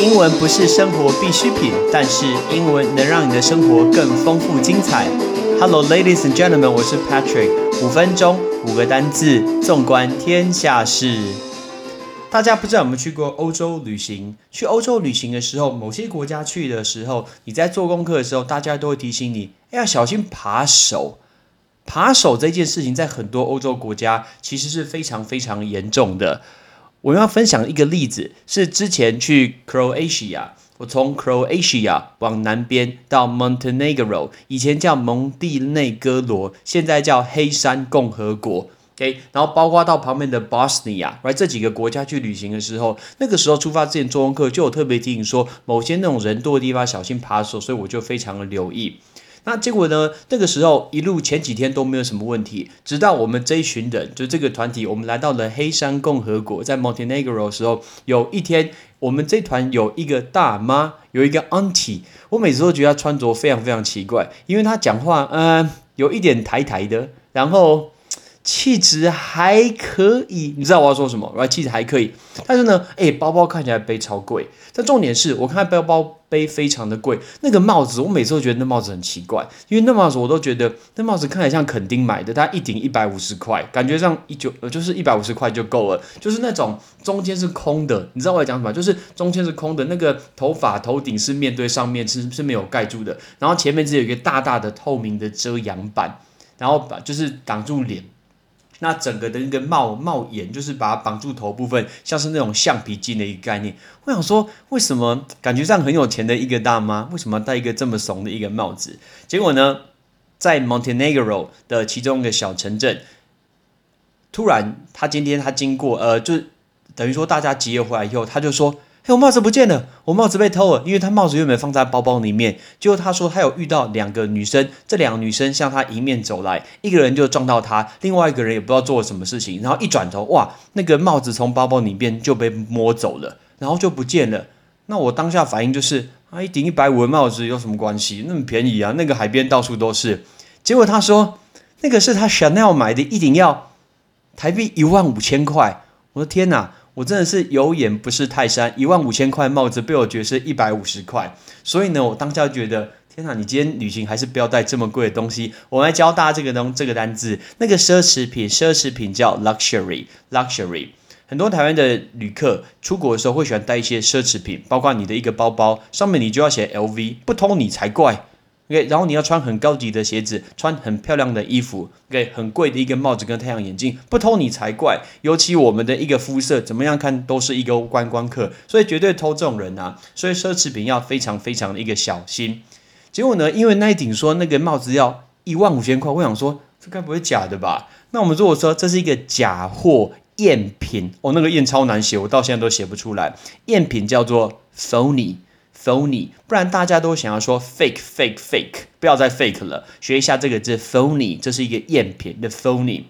英文不是生活必需品，但是英文能让你的生活更丰富精彩。Hello, ladies and gentlemen，我是 Patrick。五分钟，五个单字，纵观天下事。大家不知道有没有去过欧洲旅行？去欧洲旅行的时候，某些国家去的时候，你在做功课的时候，大家都会提醒你，哎要小心扒手。扒手这件事情，在很多欧洲国家其实是非常非常严重的。我要分享一个例子，是之前去 Croatia，我从 Croatia 往南边到 Montenegro，以前叫蒙蒂内哥罗，现在叫黑山共和国。OK，然后包括到旁边的 Bosnia，来这几个国家去旅行的时候，那个时候出发之前做功课，就有特别提醒说，某些那种人多的地方小心扒手，所以我就非常的留意。那结果呢？那个时候一路前几天都没有什么问题，直到我们这一群人，就这个团体，我们来到了黑山共和国，在 Montenegro 的时候，有一天我们这团有一个大妈，有一个 auntie，我每次都觉得她穿着非常非常奇怪，因为她讲话，嗯，有一点台台的，然后。气质还可以，你知道我要说什么然后气质还可以，但是呢，哎，包包看起来背超贵。但重点是我看包包背非常的贵，那个帽子我每次都觉得那帽子很奇怪，因为那帽子我都觉得那帽子看起来像肯丁买的，它一顶一百五十块，感觉上一九就是一百五十块就够了，就是那种中间是空的，你知道我在讲什么？就是中间是空的，那个头发头顶是面对上面是是没有盖住的，然后前面只有一个大大的透明的遮阳板，然后把就是挡住脸。那整个的一个帽帽檐，就是把它绑住头部分，像是那种橡皮筋的一个概念。我想说，为什么感觉上很有钱的一个大妈，为什么戴一个这么怂的一个帽子？结果呢，在 Montenegro 的其中一个小城镇，突然他今天他经过，呃，就等于说大家集合回来以后，他就说。我帽子不见了，我帽子被偷了，因为他帽子原本放在包包里面。结果他说他有遇到两个女生，这两个女生向他迎面走来，一个人就撞到他，另外一个人也不知道做了什么事情，然后一转头，哇，那个帽子从包包里面就被摸走了，然后就不见了。那我当下反应就是，啊，一顶一百五的帽子有什么关系？那么便宜啊，那个海边到处都是。结果他说那个是他 Chanel 买的，一顶要台币一万五千块。我的天哪！我真的是有眼不识泰山，一万五千块帽子被我觉得是一百五十块，所以呢，我当下觉得，天哪，你今天旅行还是不要带这么贵的东西。我来教大家这个东这个单字，那个奢侈品，奢侈品叫 luxury，luxury。很多台湾的旅客出国的时候会喜欢带一些奢侈品，包括你的一个包包，上面你就要写 LV，不偷你才怪。OK，然后你要穿很高级的鞋子，穿很漂亮的衣服，OK，很贵的一个帽子跟太阳眼镜，不偷你才怪。尤其我们的一个肤色，怎么样看都是一个观光客，所以绝对偷这种人啊。所以奢侈品要非常非常的一个小心。结果呢，因为那一顶说那个帽子要一万五千块，我想说这该不会假的吧？那我们如果说这是一个假货赝品，哦，那个赝超难写，我到现在都写不出来。赝品叫做 phony。phony，不然大家都想要说 fake fake fake，不要再 fake 了，学一下这个字 phony，这是一个赝品的 phony。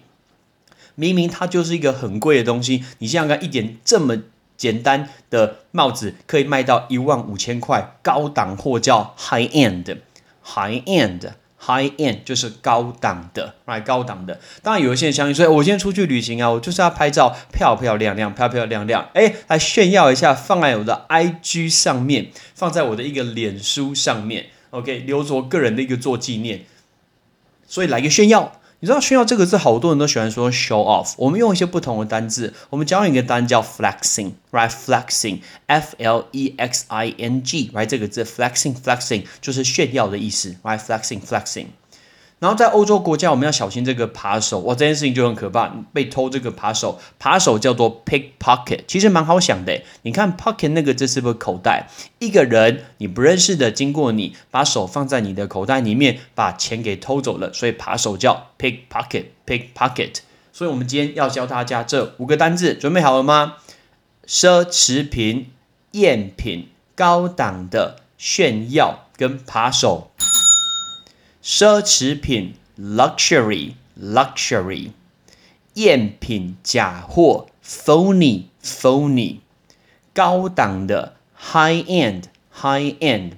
明明它就是一个很贵的东西，你想想看，一点这么简单的帽子可以卖到一万五千块，高档货叫 high end，high end。High end High end 就是高档的，，right？高档的。当然有一些人相信所以，我今天出去旅行啊，我就是要拍照漂漂亮亮，漂漂亮亮，哎，来炫耀一下，放在我的 IG 上面，放在我的一个脸书上面，OK，留作个人的一个做纪念。所以来个炫耀。你知道炫耀这个字，好多人都喜欢说 show off。我们用一些不同的单字，我们教你一个单叫 flexing，right？flexing，f l e x i n g，right？这个字 flexing，flexing 就是炫耀的意思，right？flexing，flexing。然后在欧洲国家，我们要小心这个扒手，哇，这件事情就很可怕，被偷这个扒手，扒手叫做 pickpocket，其实蛮好想的，你看 pocket 那个字是不是口袋？一个人你不认识的经过你，把手放在你的口袋里面，把钱给偷走了，所以扒手叫 pickpocket，pickpocket。所以我们今天要教大家这五个单字，准备好了吗？奢侈品、赝品、高档的、炫耀跟扒手。奢侈品 luxury luxury，赝品假货 phony phony，高档的 high end high end，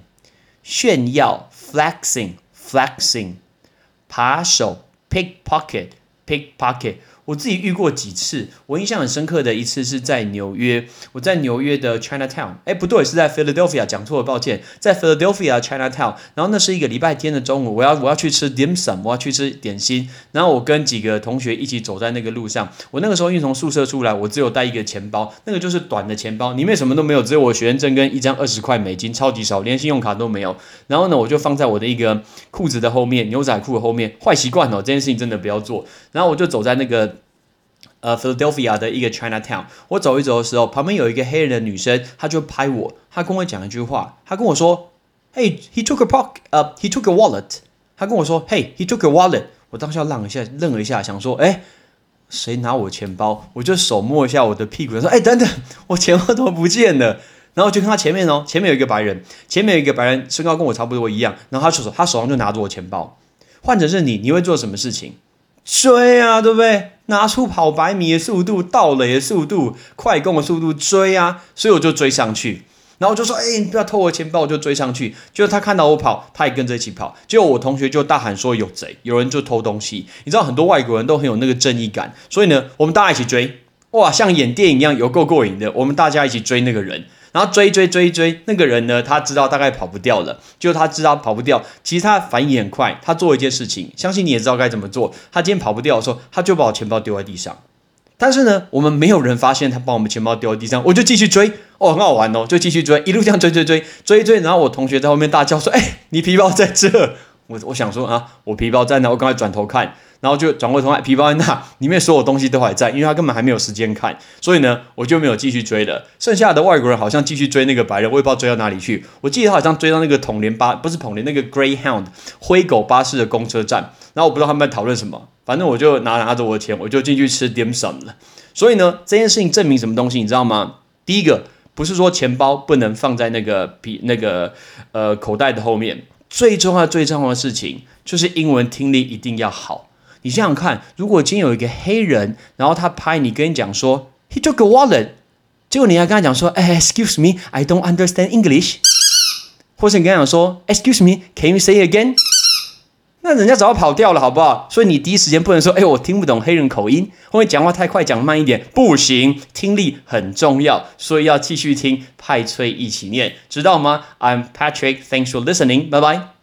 炫耀 flexing flexing，扒手 pickpocket pickpocket。 我自己遇过几次，我印象很深刻的一次是在纽约，我在纽约的 Chinatown，哎，不对，是在 Philadelphia，讲错了，抱歉，在 Philadelphia Chinatown。然后那是一个礼拜天的中午，我要我要去吃 dim sum，我要去吃点心。然后我跟几个同学一起走在那个路上，我那个时候因为从宿舍出来，我只有带一个钱包，那个就是短的钱包，里面什么都没有，只有我学生证跟一张二十块美金，超级少，连信用卡都没有。然后呢，我就放在我的一个裤子的后面，牛仔裤的后面，坏习惯哦，这件事情真的不要做。然后我就走在那个。呃，Philadelphia 的一个 Chinatown，我走一走的时候，旁边有一个黑人的女生，她就拍我，她跟我讲一句话，她跟我说：“Hey, he took a pocket，呃，he took a wallet。”她跟我说：“Hey, he took a wallet。”我当时要愣一下，愣了一下，想说：“哎，谁拿我钱包？”我就手摸一下我的屁股，说：“哎，等等，我钱包怎么不见了？”然后就看他前面哦，前面有一个白人，前面有一个白人，身高跟我差不多一样，然后他手他手上就拿着我钱包。换成是你，你会做什么事情？追啊，对不对？拿出跑百米的速度、倒垒的速度、快攻的速度追啊！所以我就追上去，然后就说：“哎，你不要偷我钱包！”我就追上去。结果他看到我跑，他也跟着一起跑。结果我同学就大喊说：“有贼！有人就偷东西！”你知道很多外国人都很有那个正义感，所以呢，我们大家一起追，哇，像演电影一样，有够过瘾的。我们大家一起追那个人。然后追追追追，那个人呢？他知道大概跑不掉了，就他知道跑不掉。其实他反应很快，他做一件事情，相信你也知道该怎么做。他今天跑不掉的时候，他就把我钱包丢在地上。但是呢，我们没有人发现他把我们钱包丢在地上，我就继续追。哦，很好玩哦，就继续追，一路这样追追追追追。然后我同学在后面大叫说：“哎，你皮包在这！”我我想说啊，我皮包在哪？我刚才转头看。然后就转过头来，皮包在那，里面所有东西都还在，因为他根本还没有时间看，所以呢，我就没有继续追了。剩下的外国人好像继续追那个白人，我也不知道追到哪里去。我记得他好像追到那个统联巴，不是统联那个 Greyhound 灰狗巴士的公车站。然后我不知道他们在讨论什么，反正我就拿拿着我的钱，我就进去吃 dim sum 了。所以呢，这件事情证明什么东西，你知道吗？第一个不是说钱包不能放在那个皮那个呃口袋的后面，最重要最重要的事情就是英文听力一定要好。你想想看，如果今天有一个黑人，然后他拍你，跟你讲说 “He took a wallet”，结果你要跟他讲说：“哎，Excuse me, I don't understand English。”或是你跟他讲说：“Excuse me, can you say again？” 那人家早跑掉了，好不好？所以你第一时间不能说：“哎，我听不懂黑人口音，或者讲话太快，讲慢一点，不行。”听力很重要，所以要继续听派崔一起念，知道吗？I'm Patrick, thanks for listening. 拜拜